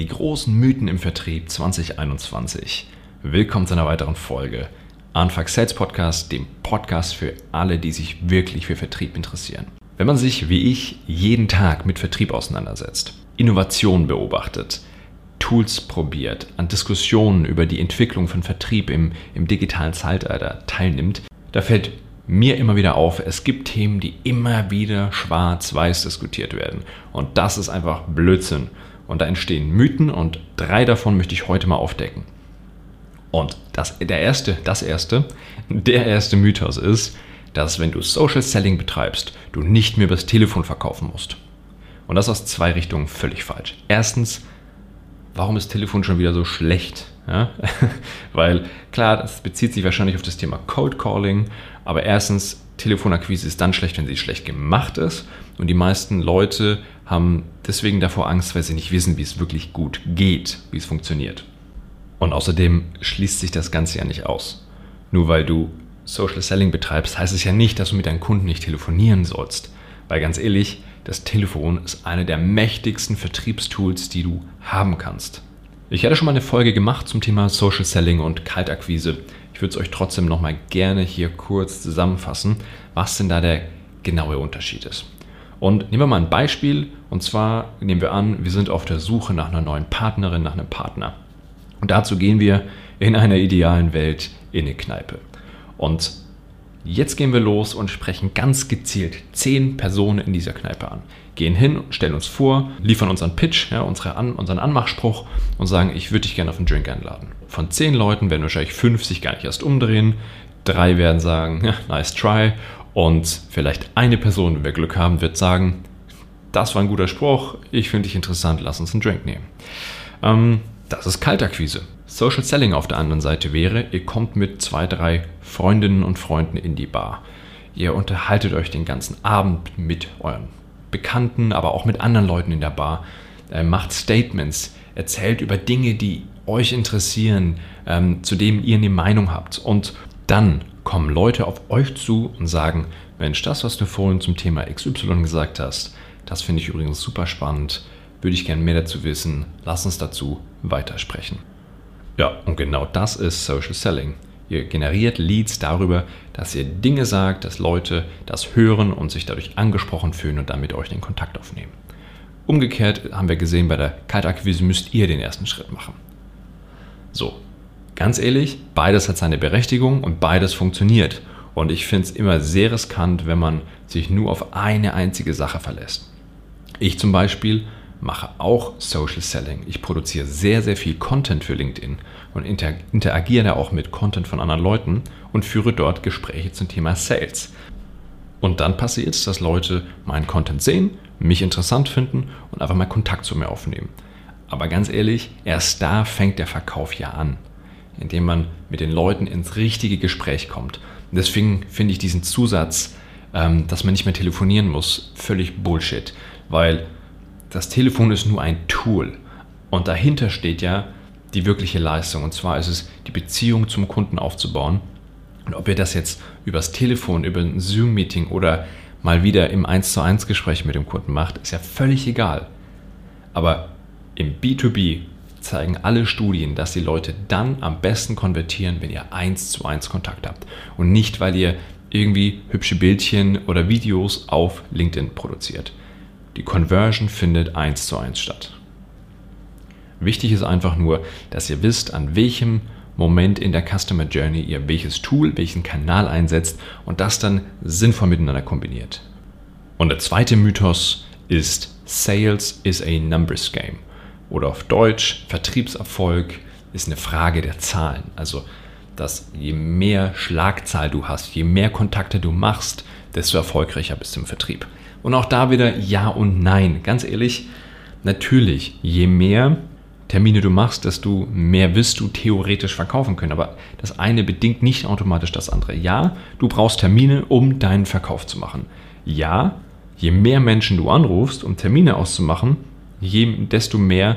Die großen Mythen im Vertrieb 2021. Willkommen zu einer weiteren Folge. Anfang Sales Podcast, dem Podcast für alle, die sich wirklich für Vertrieb interessieren. Wenn man sich wie ich jeden Tag mit Vertrieb auseinandersetzt, Innovationen beobachtet, Tools probiert, an Diskussionen über die Entwicklung von Vertrieb im, im digitalen Zeitalter teilnimmt, da fällt mir immer wieder auf, es gibt Themen, die immer wieder schwarz-weiß diskutiert werden. Und das ist einfach Blödsinn. Und da entstehen Mythen und drei davon möchte ich heute mal aufdecken. Und das, der erste, das erste, der erste Mythos ist, dass wenn du Social Selling betreibst, du nicht mehr übers Telefon verkaufen musst. Und das aus zwei Richtungen völlig falsch. Erstens, warum ist Telefon schon wieder so schlecht? Ja? Weil klar, das bezieht sich wahrscheinlich auf das Thema Cold Calling, aber erstens, Telefonakquise ist dann schlecht, wenn sie schlecht gemacht ist. Und die meisten Leute haben deswegen davor Angst, weil sie nicht wissen, wie es wirklich gut geht, wie es funktioniert. Und außerdem schließt sich das Ganze ja nicht aus. Nur weil du Social Selling betreibst, heißt es ja nicht, dass du mit deinen Kunden nicht telefonieren sollst. Weil ganz ehrlich, das Telefon ist eine der mächtigsten Vertriebstools, die du haben kannst. Ich hatte schon mal eine Folge gemacht zum Thema Social Selling und Kaltakquise. Ich würde es euch trotzdem nochmal gerne hier kurz zusammenfassen, was denn da der genaue Unterschied ist. Und nehmen wir mal ein Beispiel. Und zwar nehmen wir an, wir sind auf der Suche nach einer neuen Partnerin, nach einem Partner. Und dazu gehen wir in einer idealen Welt in eine Kneipe. Und Jetzt gehen wir los und sprechen ganz gezielt zehn Personen in dieser Kneipe an. Gehen hin, stellen uns vor, liefern unseren Pitch, ja, unsere an, unseren Anmachspruch und sagen, ich würde dich gerne auf einen Drink einladen. Von zehn Leuten werden wahrscheinlich fünf sich gar nicht erst umdrehen, drei werden sagen, ja, nice try und vielleicht eine Person, wenn wir Glück haben, wird sagen, das war ein guter Spruch, ich finde dich interessant, lass uns einen Drink nehmen. Ähm, das ist Kaltakquise. Social Selling auf der anderen Seite wäre, ihr kommt mit zwei, drei Freundinnen und Freunden in die Bar. Ihr unterhaltet euch den ganzen Abend mit euren Bekannten, aber auch mit anderen Leuten in der Bar, äh, macht Statements, erzählt über Dinge, die euch interessieren, ähm, zu denen ihr eine Meinung habt. Und dann kommen Leute auf euch zu und sagen, Mensch, das, was du vorhin zum Thema XY gesagt hast, das finde ich übrigens super spannend, würde ich gerne mehr dazu wissen, lass uns dazu weitersprechen. Ja, und genau das ist Social Selling. Ihr generiert Leads darüber, dass ihr Dinge sagt, dass Leute das hören und sich dadurch angesprochen fühlen und dann mit euch den Kontakt aufnehmen. Umgekehrt haben wir gesehen, bei der Kaltakquise müsst ihr den ersten Schritt machen. So, ganz ehrlich, beides hat seine Berechtigung und beides funktioniert. Und ich finde es immer sehr riskant, wenn man sich nur auf eine einzige Sache verlässt. Ich zum Beispiel mache auch Social Selling. Ich produziere sehr, sehr viel Content für LinkedIn und inter interagiere da auch mit Content von anderen Leuten und führe dort Gespräche zum Thema Sales. Und dann passiert es, dass Leute meinen Content sehen, mich interessant finden und einfach mal Kontakt zu mir aufnehmen. Aber ganz ehrlich, erst da fängt der Verkauf ja an, indem man mit den Leuten ins richtige Gespräch kommt. Und deswegen finde ich diesen Zusatz, ähm, dass man nicht mehr telefonieren muss, völlig Bullshit, weil das Telefon ist nur ein Tool und dahinter steht ja die wirkliche Leistung. Und zwar ist es, die Beziehung zum Kunden aufzubauen. Und ob ihr das jetzt übers Telefon, über ein Zoom-Meeting oder mal wieder im 1 zu 1 Gespräch mit dem Kunden macht, ist ja völlig egal. Aber im B2B zeigen alle Studien, dass die Leute dann am besten konvertieren, wenn ihr 1 zu 1 Kontakt habt. Und nicht, weil ihr irgendwie hübsche Bildchen oder Videos auf LinkedIn produziert. Die Conversion findet eins zu eins statt. Wichtig ist einfach nur, dass ihr wisst, an welchem Moment in der Customer Journey ihr welches Tool, welchen Kanal einsetzt und das dann sinnvoll miteinander kombiniert. Und der zweite Mythos ist Sales is a numbers game. Oder auf Deutsch, Vertriebserfolg ist eine Frage der Zahlen. Also, dass je mehr Schlagzahl du hast, je mehr Kontakte du machst, desto erfolgreicher bist du im Vertrieb. Und auch da wieder Ja und Nein. Ganz ehrlich, natürlich, je mehr Termine du machst, desto mehr wirst du theoretisch verkaufen können. Aber das eine bedingt nicht automatisch das andere. Ja, du brauchst Termine, um deinen Verkauf zu machen. Ja, je mehr Menschen du anrufst, um Termine auszumachen, desto mehr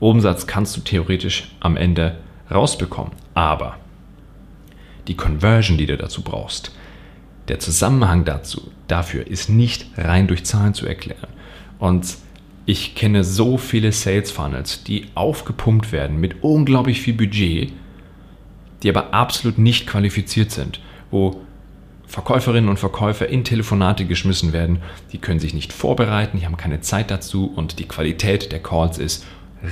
Umsatz kannst du theoretisch am Ende rausbekommen. Aber die Conversion, die du dazu brauchst, der Zusammenhang dazu, dafür ist nicht rein durch Zahlen zu erklären. Und Ich kenne so viele Sales Funnels, die aufgepumpt werden mit unglaublich viel Budget, die aber absolut nicht qualifiziert sind, wo Verkäuferinnen und Verkäufer in Telefonate geschmissen werden, die können sich nicht vorbereiten, die haben keine Zeit dazu und die Qualität der Calls ist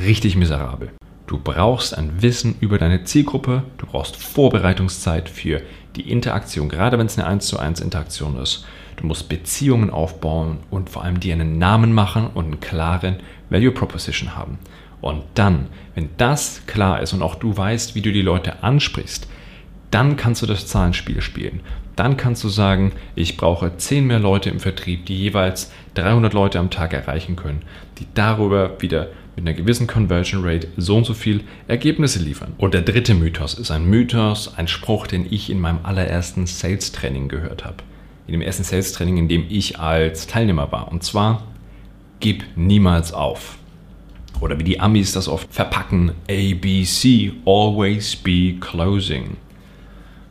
richtig miserabel. Du brauchst ein Wissen über deine Zielgruppe, du brauchst Vorbereitungszeit für die Interaktion, gerade wenn es eine 1 zu 1 Interaktion ist. Du musst Beziehungen aufbauen und vor allem dir einen Namen machen und einen klaren Value Proposition haben. Und dann, wenn das klar ist und auch du weißt, wie du die Leute ansprichst, dann kannst du das Zahlenspiel spielen. Dann kannst du sagen, ich brauche 10 mehr Leute im Vertrieb, die jeweils 300 Leute am Tag erreichen können, die darüber wieder mit einer gewissen Conversion Rate so und so viel Ergebnisse liefern. Und der dritte Mythos ist ein Mythos, ein Spruch, den ich in meinem allerersten Sales Training gehört habe in dem ersten Sales Training, in dem ich als Teilnehmer war. Und zwar, gib niemals auf. Oder wie die Amis das oft verpacken, ABC, always be closing.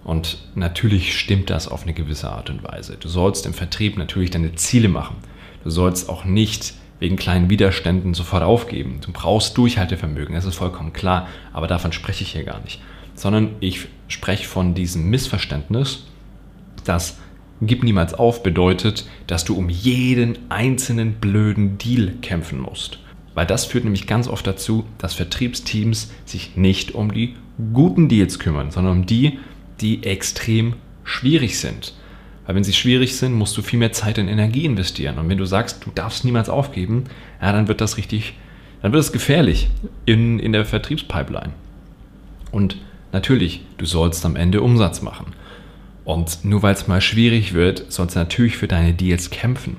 Und natürlich stimmt das auf eine gewisse Art und Weise. Du sollst im Vertrieb natürlich deine Ziele machen. Du sollst auch nicht wegen kleinen Widerständen sofort aufgeben. Du brauchst Durchhaltevermögen, das ist vollkommen klar, aber davon spreche ich hier gar nicht. Sondern ich spreche von diesem Missverständnis, dass Gib niemals auf bedeutet, dass du um jeden einzelnen blöden Deal kämpfen musst. Weil das führt nämlich ganz oft dazu, dass Vertriebsteams sich nicht um die guten Deals kümmern, sondern um die, die extrem schwierig sind. Weil wenn sie schwierig sind, musst du viel mehr Zeit und Energie investieren. Und wenn du sagst, du darfst niemals aufgeben, ja, dann wird das richtig, dann wird es gefährlich in, in der Vertriebspipeline. Und natürlich, du sollst am Ende Umsatz machen. Und nur weil es mal schwierig wird, sollst du natürlich für deine Deals kämpfen.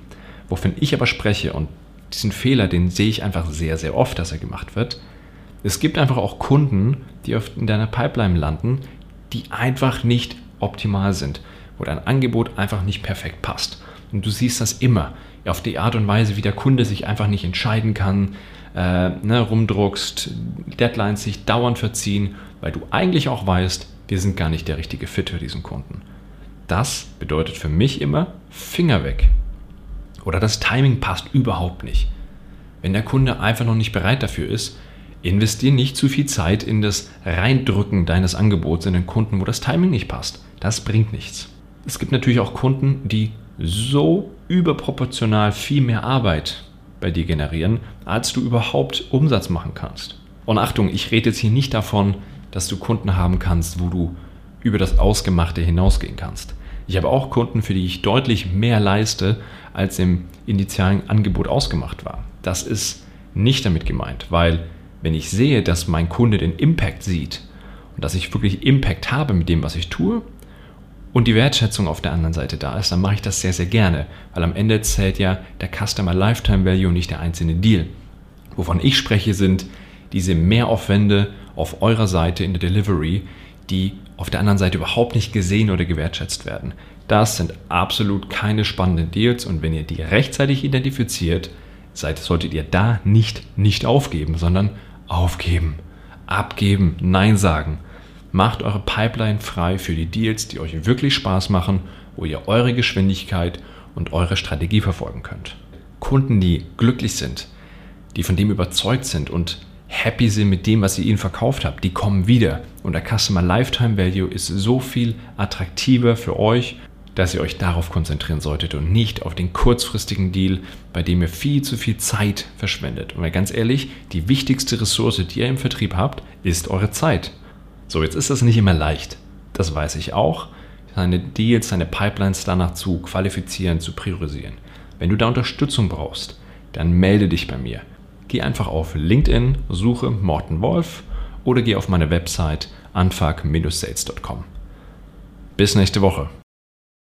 Wovon ich aber spreche, und diesen Fehler, den sehe ich einfach sehr, sehr oft, dass er gemacht wird. Es gibt einfach auch Kunden, die oft in deiner Pipeline landen, die einfach nicht optimal sind, wo dein Angebot einfach nicht perfekt passt. Und du siehst das immer auf die Art und Weise, wie der Kunde sich einfach nicht entscheiden kann, äh, ne, rumdruckst, Deadlines sich dauernd verziehen, weil du eigentlich auch weißt, wir sind gar nicht der richtige Fit für diesen Kunden. Das bedeutet für mich immer Finger weg. Oder das Timing passt überhaupt nicht. Wenn der Kunde einfach noch nicht bereit dafür ist, investier nicht zu viel Zeit in das Reindrücken deines Angebots in den Kunden, wo das Timing nicht passt. Das bringt nichts. Es gibt natürlich auch Kunden, die so überproportional viel mehr Arbeit bei dir generieren, als du überhaupt Umsatz machen kannst. Und Achtung, ich rede jetzt hier nicht davon, dass du Kunden haben kannst, wo du über das Ausgemachte hinausgehen kannst. Ich habe auch Kunden, für die ich deutlich mehr leiste, als im initialen Angebot ausgemacht war. Das ist nicht damit gemeint, weil wenn ich sehe, dass mein Kunde den Impact sieht und dass ich wirklich Impact habe mit dem, was ich tue und die Wertschätzung auf der anderen Seite da ist, dann mache ich das sehr, sehr gerne, weil am Ende zählt ja der Customer Lifetime Value und nicht der einzelne Deal. Wovon ich spreche, sind diese Mehraufwände auf eurer Seite in der Delivery, die auf der anderen Seite überhaupt nicht gesehen oder gewertschätzt werden. Das sind absolut keine spannenden Deals und wenn ihr die rechtzeitig identifiziert, seid, solltet ihr da nicht nicht aufgeben, sondern aufgeben, abgeben, Nein sagen. Macht eure Pipeline frei für die Deals, die euch wirklich Spaß machen, wo ihr eure Geschwindigkeit und eure Strategie verfolgen könnt. Kunden, die glücklich sind, die von dem überzeugt sind und happy sind mit dem, was ihr ihnen verkauft habt, die kommen wieder. Und der Customer Lifetime Value ist so viel attraktiver für euch, dass ihr euch darauf konzentrieren solltet und nicht auf den kurzfristigen Deal, bei dem ihr viel zu viel Zeit verschwendet. Und ganz ehrlich, die wichtigste Ressource, die ihr im Vertrieb habt, ist eure Zeit. So, jetzt ist das nicht immer leicht. Das weiß ich auch. Seine Deals, seine Pipelines danach zu qualifizieren, zu priorisieren. Wenn du da Unterstützung brauchst, dann melde dich bei mir. Geh einfach auf LinkedIn, suche Morten Wolf oder geh auf meine Website anfang-sales.com. Bis nächste Woche.